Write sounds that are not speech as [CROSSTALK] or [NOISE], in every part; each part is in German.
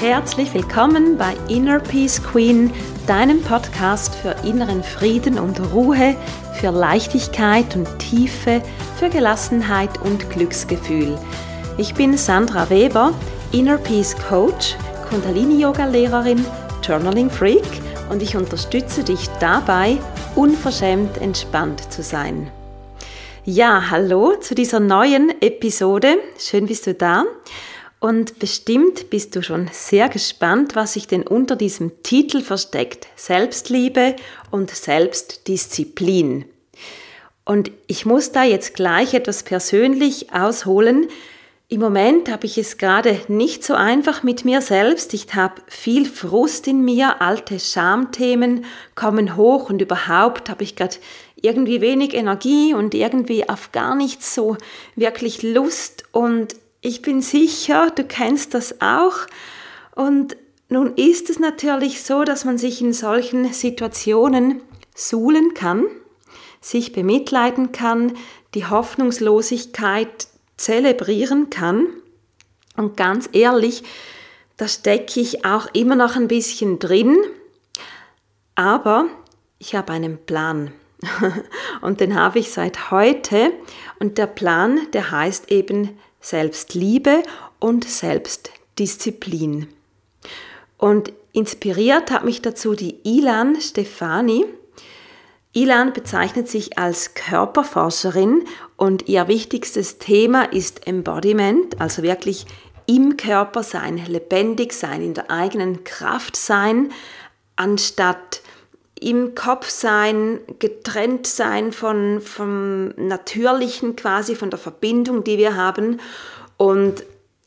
herzlich willkommen bei Inner Peace Queen, deinem Podcast für inneren Frieden und Ruhe, für Leichtigkeit und Tiefe, für Gelassenheit und Glücksgefühl. Ich bin Sandra Weber, Inner Peace Coach, Kundalini-Yoga-Lehrerin, Journaling-Freak und ich unterstütze dich dabei, unverschämt entspannt zu sein. Ja, hallo zu dieser neuen Episode. Schön bist du da. Und bestimmt bist du schon sehr gespannt, was sich denn unter diesem Titel versteckt. Selbstliebe und Selbstdisziplin. Und ich muss da jetzt gleich etwas persönlich ausholen. Im Moment habe ich es gerade nicht so einfach mit mir selbst. Ich habe viel Frust in mir, alte Schamthemen kommen hoch und überhaupt habe ich gerade irgendwie wenig Energie und irgendwie auf gar nichts so wirklich Lust und ich bin sicher, du kennst das auch. Und nun ist es natürlich so, dass man sich in solchen Situationen suhlen kann, sich bemitleiden kann, die Hoffnungslosigkeit zelebrieren kann. Und ganz ehrlich, da stecke ich auch immer noch ein bisschen drin. Aber ich habe einen Plan. [LAUGHS] und den habe ich seit heute. Und der Plan, der heißt eben Selbstliebe und Selbstdisziplin. Und inspiriert hat mich dazu die Ilan Stefani. Ilan bezeichnet sich als Körperforscherin und ihr wichtigstes Thema ist Embodiment, also wirklich im Körper sein, lebendig sein, in der eigenen Kraft sein, anstatt im Kopf sein, getrennt sein von, vom Natürlichen quasi, von der Verbindung, die wir haben. Und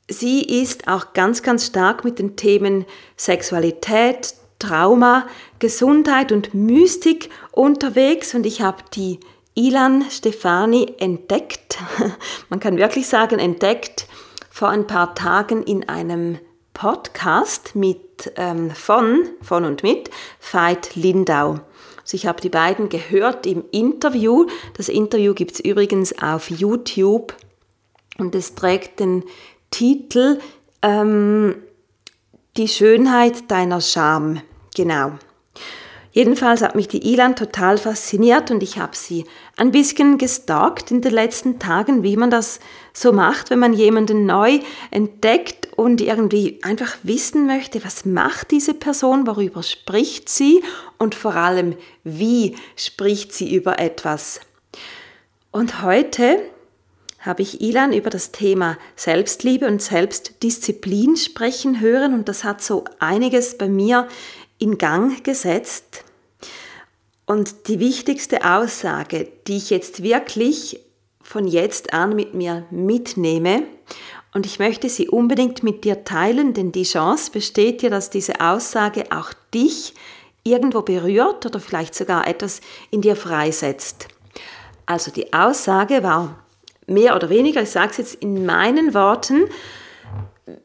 sie ist auch ganz, ganz stark mit den Themen Sexualität, Trauma, Gesundheit und Mystik unterwegs. Und ich habe die Ilan Stefani entdeckt. [LAUGHS] Man kann wirklich sagen, entdeckt vor ein paar Tagen in einem Podcast mit, ähm, von, von und mit Veit Lindau. Also ich habe die beiden gehört im Interview. Das Interview gibt es übrigens auf YouTube und es trägt den Titel ähm, Die Schönheit deiner Scham. Genau. Jedenfalls hat mich die Ilan total fasziniert und ich habe sie ein bisschen gestalkt in den letzten Tagen, wie man das so macht, wenn man jemanden neu entdeckt und irgendwie einfach wissen möchte, was macht diese Person, worüber spricht sie und vor allem, wie spricht sie über etwas. Und heute habe ich Ilan über das Thema Selbstliebe und Selbstdisziplin sprechen hören und das hat so einiges bei mir in Gang gesetzt. Und die wichtigste Aussage, die ich jetzt wirklich von jetzt an mit mir mitnehme, und ich möchte sie unbedingt mit dir teilen, denn die Chance besteht ja, dass diese Aussage auch dich irgendwo berührt oder vielleicht sogar etwas in dir freisetzt. Also die Aussage war mehr oder weniger, ich sage es jetzt in meinen Worten,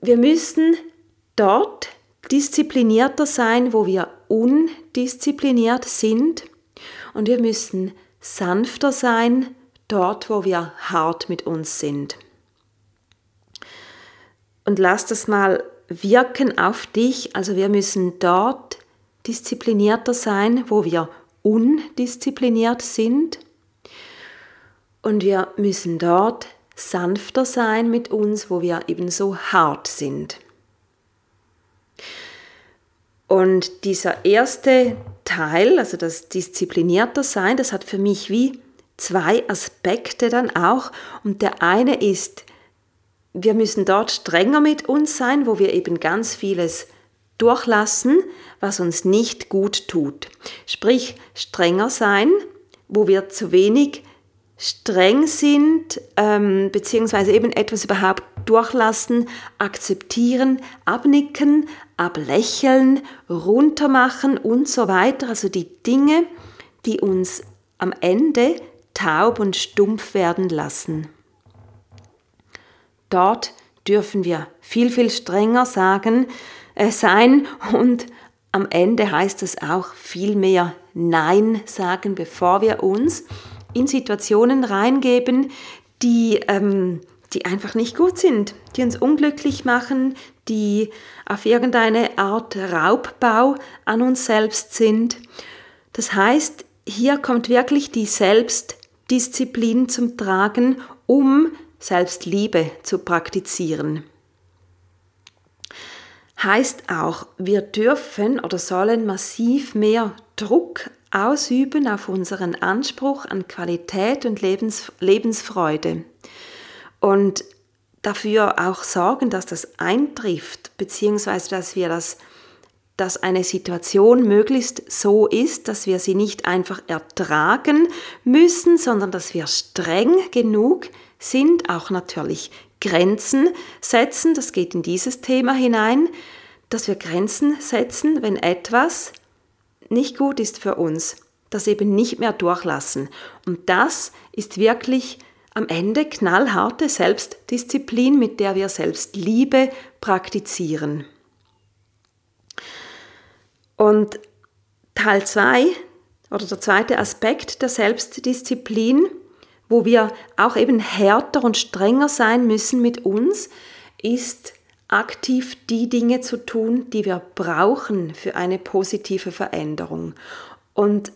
wir müssen dort disziplinierter sein, wo wir undiszipliniert sind. Und wir müssen sanfter sein dort, wo wir hart mit uns sind. Und lass das mal wirken auf dich. Also wir müssen dort disziplinierter sein, wo wir undiszipliniert sind. Und wir müssen dort sanfter sein mit uns, wo wir ebenso hart sind. Und dieser erste Teil, also das disziplinierter Sein, das hat für mich wie zwei Aspekte dann auch. Und der eine ist, wir müssen dort strenger mit uns sein, wo wir eben ganz vieles durchlassen, was uns nicht gut tut. Sprich, strenger sein, wo wir zu wenig streng sind, ähm, beziehungsweise eben etwas überhaupt durchlassen, akzeptieren, abnicken, ablächeln, runtermachen und so weiter. Also die Dinge, die uns am Ende taub und stumpf werden lassen. Dort dürfen wir viel, viel strenger sagen, äh, sein und am Ende heißt es auch viel mehr Nein sagen, bevor wir uns in Situationen reingeben, die, ähm, die einfach nicht gut sind, die uns unglücklich machen, die auf irgendeine Art Raubbau an uns selbst sind. Das heißt, hier kommt wirklich die Selbstdisziplin zum Tragen, um Selbstliebe zu praktizieren. Heißt auch, wir dürfen oder sollen massiv mehr Druck ausüben auf unseren Anspruch an Qualität und Lebens Lebensfreude. Und dafür auch sorgen, dass das eintrifft, beziehungsweise dass wir das, dass eine Situation möglichst so ist, dass wir sie nicht einfach ertragen müssen, sondern dass wir streng genug sind, auch natürlich Grenzen setzen, das geht in dieses Thema hinein, dass wir Grenzen setzen, wenn etwas nicht gut ist für uns, das eben nicht mehr durchlassen. Und das ist wirklich am Ende knallharte Selbstdisziplin, mit der wir Selbstliebe praktizieren. Und Teil 2 oder der zweite Aspekt der Selbstdisziplin, wo wir auch eben härter und strenger sein müssen mit uns, ist aktiv die Dinge zu tun, die wir brauchen für eine positive Veränderung. Und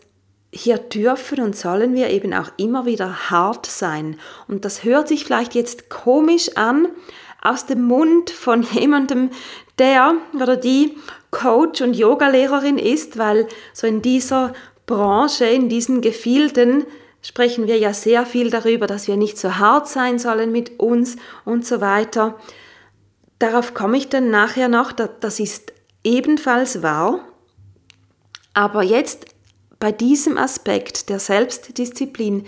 hier dürfen und sollen wir eben auch immer wieder hart sein. Und das hört sich vielleicht jetzt komisch an aus dem Mund von [LAUGHS] jemandem, der oder die Coach und Yogalehrerin ist, weil so in dieser Branche, in diesen Gefilden sprechen wir ja sehr viel darüber, dass wir nicht so hart sein sollen mit uns und so weiter. Darauf komme ich dann nachher noch, das ist ebenfalls wahr. Aber jetzt bei diesem Aspekt der Selbstdisziplin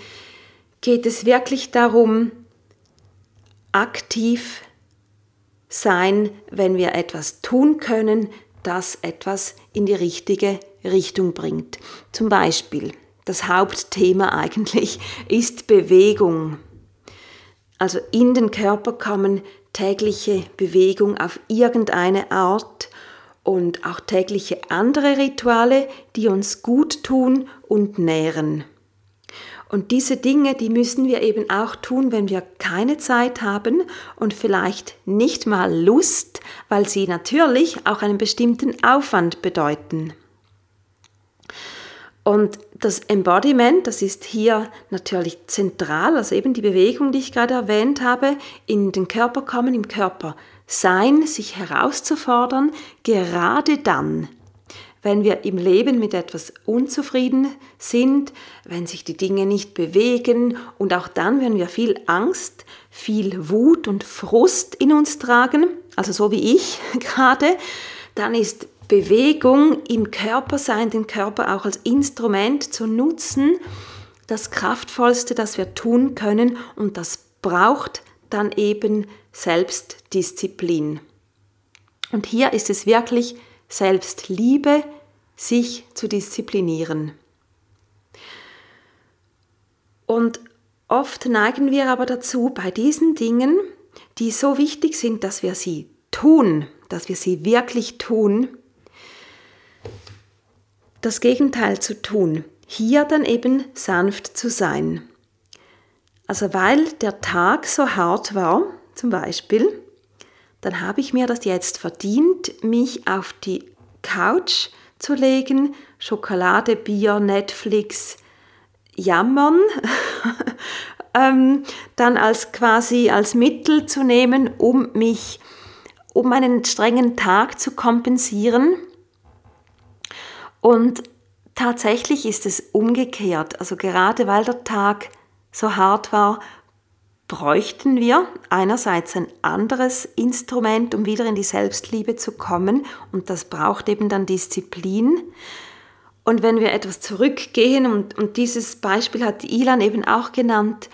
geht es wirklich darum, aktiv sein, wenn wir etwas tun können, das etwas in die richtige Richtung bringt. Zum Beispiel, das Hauptthema [LAUGHS] eigentlich ist Bewegung. Also in den Körper kommen tägliche Bewegung auf irgendeine Art und auch tägliche andere Rituale, die uns gut tun und nähren. Und diese Dinge, die müssen wir eben auch tun, wenn wir keine Zeit haben und vielleicht nicht mal Lust, weil sie natürlich auch einen bestimmten Aufwand bedeuten. Und das Embodiment, das ist hier natürlich zentral, also eben die Bewegung, die ich gerade erwähnt habe, in den Körper kommen, im Körper sein, sich herauszufordern, gerade dann, wenn wir im Leben mit etwas unzufrieden sind, wenn sich die Dinge nicht bewegen und auch dann, wenn wir viel Angst, viel Wut und Frust in uns tragen, also so wie ich [LAUGHS] gerade, dann ist Bewegung im Körper sein, den Körper auch als Instrument zu nutzen, das Kraftvollste, das wir tun können und das braucht dann eben Selbstdisziplin. Und hier ist es wirklich Selbstliebe, sich zu disziplinieren. Und oft neigen wir aber dazu, bei diesen Dingen, die so wichtig sind, dass wir sie tun, dass wir sie wirklich tun, das Gegenteil zu tun, hier dann eben sanft zu sein. Also weil der Tag so hart war, zum Beispiel, dann habe ich mir das jetzt verdient, mich auf die Couch zu legen, Schokolade, Bier, Netflix, jammern, [LAUGHS] ähm, dann als quasi als Mittel zu nehmen, um mich, um einen strengen Tag zu kompensieren und tatsächlich ist es umgekehrt. Also gerade weil der Tag so hart war, bräuchten wir einerseits ein anderes Instrument, um wieder in die Selbstliebe zu kommen. Und das braucht eben dann Disziplin. Und wenn wir etwas zurückgehen, und, und dieses Beispiel hat Ilan eben auch genannt,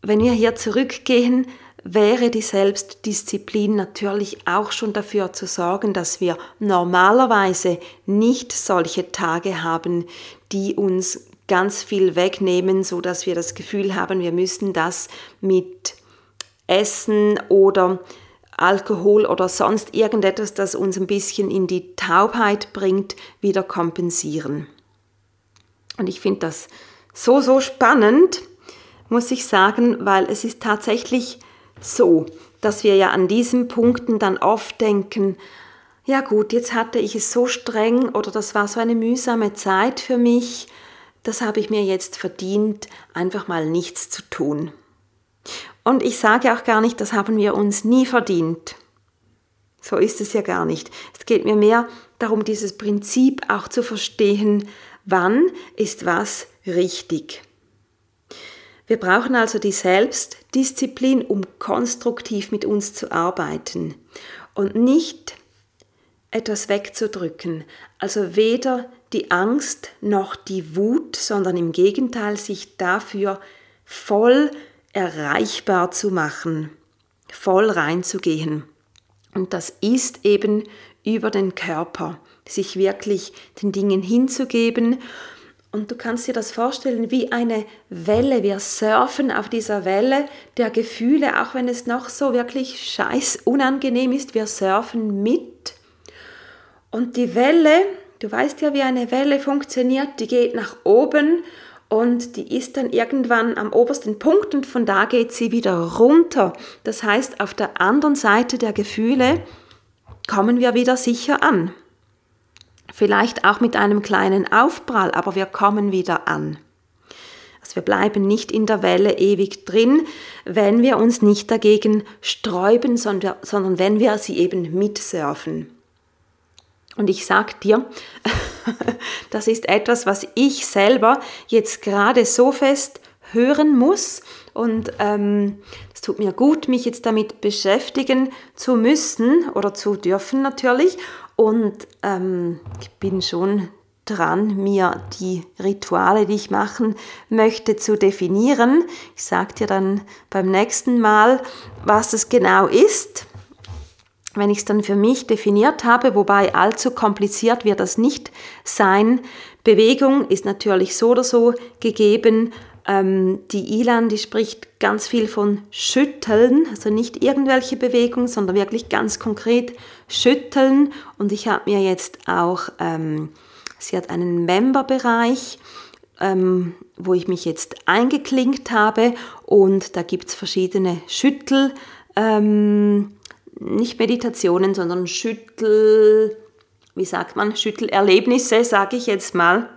wenn wir hier zurückgehen, wäre die Selbstdisziplin natürlich auch schon dafür zu sorgen, dass wir normalerweise nicht solche Tage haben, die uns ganz viel wegnehmen, so dass wir das Gefühl haben, wir müssen das mit Essen oder Alkohol oder sonst irgendetwas, das uns ein bisschen in die Taubheit bringt, wieder kompensieren. Und ich finde das so, so spannend, muss ich sagen, weil es ist tatsächlich so, dass wir ja an diesen Punkten dann oft denken, ja gut, jetzt hatte ich es so streng oder das war so eine mühsame Zeit für mich, das habe ich mir jetzt verdient, einfach mal nichts zu tun. Und ich sage auch gar nicht, das haben wir uns nie verdient. So ist es ja gar nicht. Es geht mir mehr darum, dieses Prinzip auch zu verstehen, wann ist was richtig. Wir brauchen also die Selbstdisziplin, um konstruktiv mit uns zu arbeiten und nicht etwas wegzudrücken. Also weder die Angst noch die Wut, sondern im Gegenteil sich dafür voll erreichbar zu machen, voll reinzugehen. Und das ist eben über den Körper, sich wirklich den Dingen hinzugeben. Und du kannst dir das vorstellen wie eine Welle. Wir surfen auf dieser Welle der Gefühle, auch wenn es noch so wirklich scheiß unangenehm ist. Wir surfen mit. Und die Welle, du weißt ja, wie eine Welle funktioniert, die geht nach oben und die ist dann irgendwann am obersten Punkt und von da geht sie wieder runter. Das heißt, auf der anderen Seite der Gefühle kommen wir wieder sicher an. Vielleicht auch mit einem kleinen Aufprall, aber wir kommen wieder an. Also wir bleiben nicht in der Welle ewig drin, wenn wir uns nicht dagegen sträuben, sondern, wenn wir sie eben mitsurfen. Und ich sag dir, [LAUGHS] das ist etwas, was ich selber jetzt gerade so fest hören muss. Und ähm, es tut mir gut, mich jetzt damit beschäftigen zu müssen oder zu dürfen natürlich. Und ähm, ich bin schon dran, mir die Rituale, die ich machen möchte, zu definieren. Ich sage dir dann beim nächsten Mal, was es genau ist wenn ich es dann für mich definiert habe, wobei allzu kompliziert wird das nicht sein. Bewegung ist natürlich so oder so gegeben. Ähm, die Ilan, die spricht ganz viel von Schütteln, also nicht irgendwelche Bewegung, sondern wirklich ganz konkret Schütteln. Und ich habe mir jetzt auch, ähm, sie hat einen Member-Bereich, ähm, wo ich mich jetzt eingeklinkt habe und da gibt es verschiedene Schüttel. Ähm, nicht Meditationen, sondern Schüttel, wie sagt man, Schüttelerlebnisse, sage ich jetzt mal,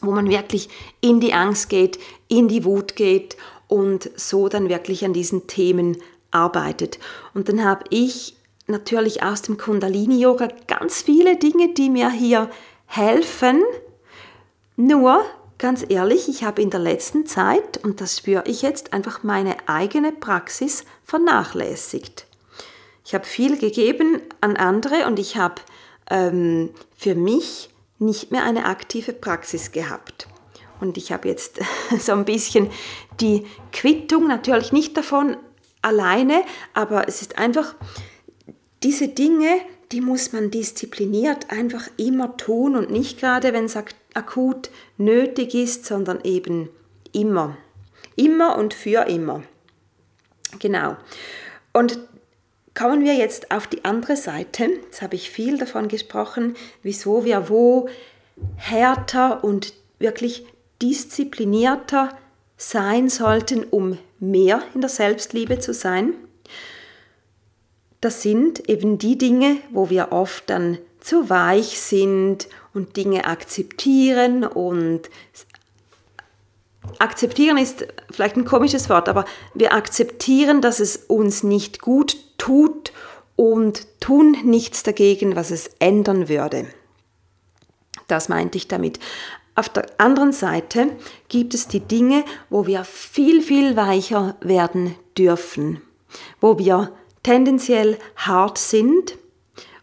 wo man wirklich in die Angst geht, in die Wut geht und so dann wirklich an diesen Themen arbeitet. Und dann habe ich natürlich aus dem Kundalini-Yoga ganz viele Dinge, die mir hier helfen. Nur, ganz ehrlich, ich habe in der letzten Zeit, und das spüre ich jetzt, einfach meine eigene Praxis vernachlässigt. Ich habe viel gegeben an andere und ich habe ähm, für mich nicht mehr eine aktive Praxis gehabt. Und ich habe jetzt [LAUGHS] so ein bisschen die Quittung, natürlich nicht davon alleine, aber es ist einfach, diese Dinge, die muss man diszipliniert einfach immer tun und nicht gerade, wenn es akut nötig ist, sondern eben immer. Immer und für immer. Genau. Und Kommen wir jetzt auf die andere Seite. Jetzt habe ich viel davon gesprochen, wieso wir wo härter und wirklich disziplinierter sein sollten, um mehr in der Selbstliebe zu sein. Das sind eben die Dinge, wo wir oft dann zu weich sind und Dinge akzeptieren und akzeptieren ist vielleicht ein komisches Wort, aber wir akzeptieren, dass es uns nicht gut tut und tun nichts dagegen, was es ändern würde. Das meinte ich damit. Auf der anderen Seite gibt es die Dinge, wo wir viel, viel weicher werden dürfen, wo wir tendenziell hart sind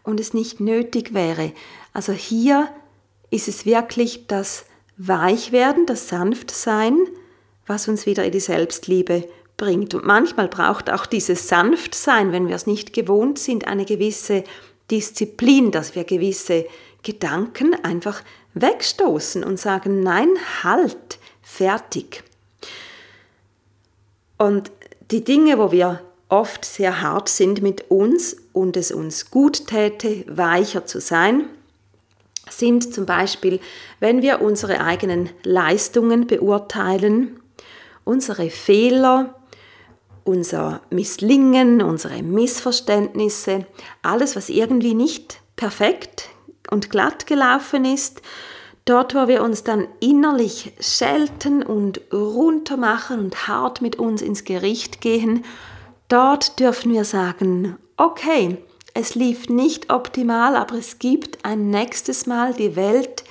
und es nicht nötig wäre. Also hier ist es wirklich das Weichwerden, das Sanftsein, was uns wieder in die Selbstliebe bringt. Und manchmal braucht auch dieses Sanftsein, wenn wir es nicht gewohnt sind, eine gewisse Disziplin, dass wir gewisse Gedanken einfach wegstoßen und sagen, nein, halt, fertig. Und die Dinge, wo wir oft sehr hart sind mit uns und es uns gut täte, weicher zu sein, sind zum Beispiel, wenn wir unsere eigenen Leistungen beurteilen, unsere Fehler unser Misslingen, unsere Missverständnisse, alles, was irgendwie nicht perfekt und glatt gelaufen ist, dort, wo wir uns dann innerlich schelten und runtermachen und hart mit uns ins Gericht gehen, dort dürfen wir sagen, okay, es lief nicht optimal, aber es gibt ein nächstes Mal, die Welt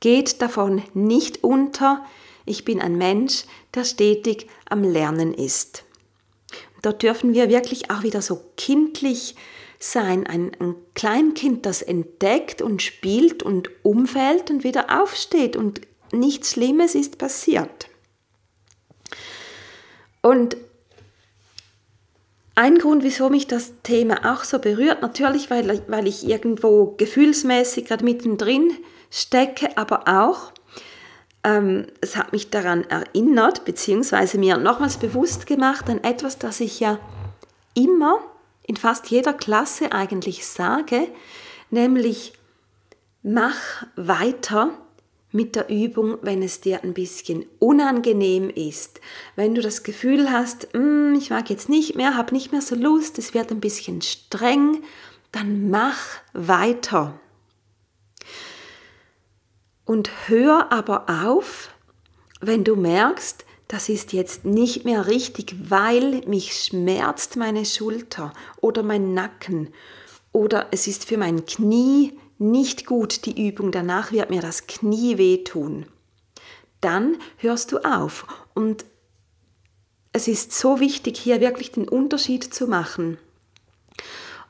geht davon nicht unter, ich bin ein Mensch, der stetig am Lernen ist. Dort dürfen wir wirklich auch wieder so kindlich sein, ein, ein Kleinkind, das entdeckt und spielt und umfällt und wieder aufsteht und nichts Schlimmes ist passiert. Und ein Grund, wieso mich das Thema auch so berührt, natürlich, weil, weil ich irgendwo gefühlsmäßig gerade mittendrin stecke, aber auch, ähm, es hat mich daran erinnert, beziehungsweise mir nochmals bewusst gemacht an etwas, das ich ja immer in fast jeder Klasse eigentlich sage, nämlich mach weiter mit der Übung, wenn es dir ein bisschen unangenehm ist. Wenn du das Gefühl hast, mm, ich mag jetzt nicht mehr, habe nicht mehr so Lust, es wird ein bisschen streng, dann mach weiter. Und hör aber auf, wenn du merkst, das ist jetzt nicht mehr richtig, weil mich schmerzt meine Schulter oder mein Nacken oder es ist für mein Knie nicht gut die Übung, danach wird mir das Knie wehtun. Dann hörst du auf und es ist so wichtig, hier wirklich den Unterschied zu machen.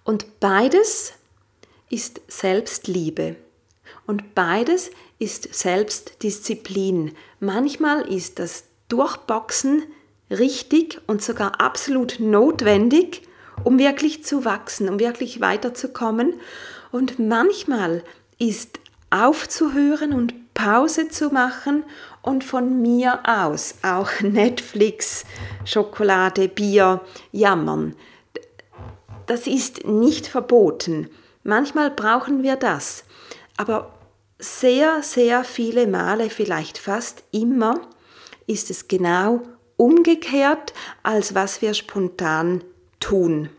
Und beides ist Selbstliebe. Und beides ist Selbstdisziplin. Manchmal ist das Durchboxen richtig und sogar absolut notwendig, um wirklich zu wachsen, um wirklich weiterzukommen. Und manchmal ist aufzuhören und Pause zu machen und von mir aus auch [LAUGHS] Netflix, Schokolade, Bier jammern. Das ist nicht verboten. Manchmal brauchen wir das. Aber sehr, sehr viele Male, vielleicht fast immer, ist es genau umgekehrt, als was wir spontan tun.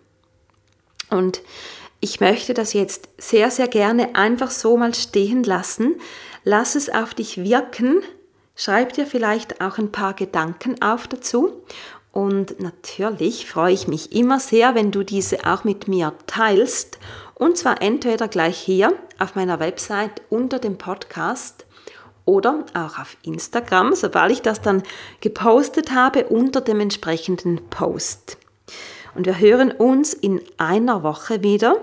Und ich möchte das jetzt sehr, sehr gerne einfach so mal stehen lassen. Lass es auf dich wirken. Schreib dir vielleicht auch ein paar Gedanken auf dazu. Und natürlich freue ich mich immer sehr, wenn du diese auch mit mir teilst und zwar entweder gleich hier auf meiner Website unter dem Podcast oder auch auf Instagram, sobald ich das dann gepostet habe, unter dem entsprechenden Post. Und wir hören uns in einer Woche wieder.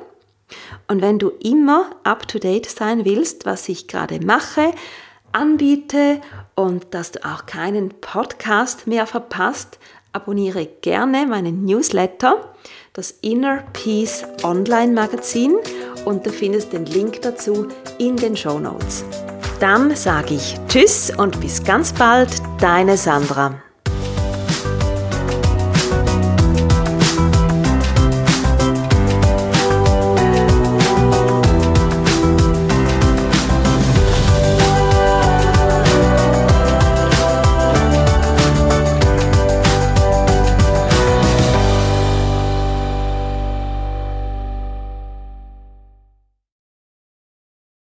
Und wenn du immer up-to-date sein willst, was ich gerade mache, anbiete und dass du auch keinen Podcast mehr verpasst, abonniere gerne meinen Newsletter das Inner Peace Online Magazin und du findest den Link dazu in den Show Notes. Dann sage ich Tschüss und bis ganz bald, deine Sandra.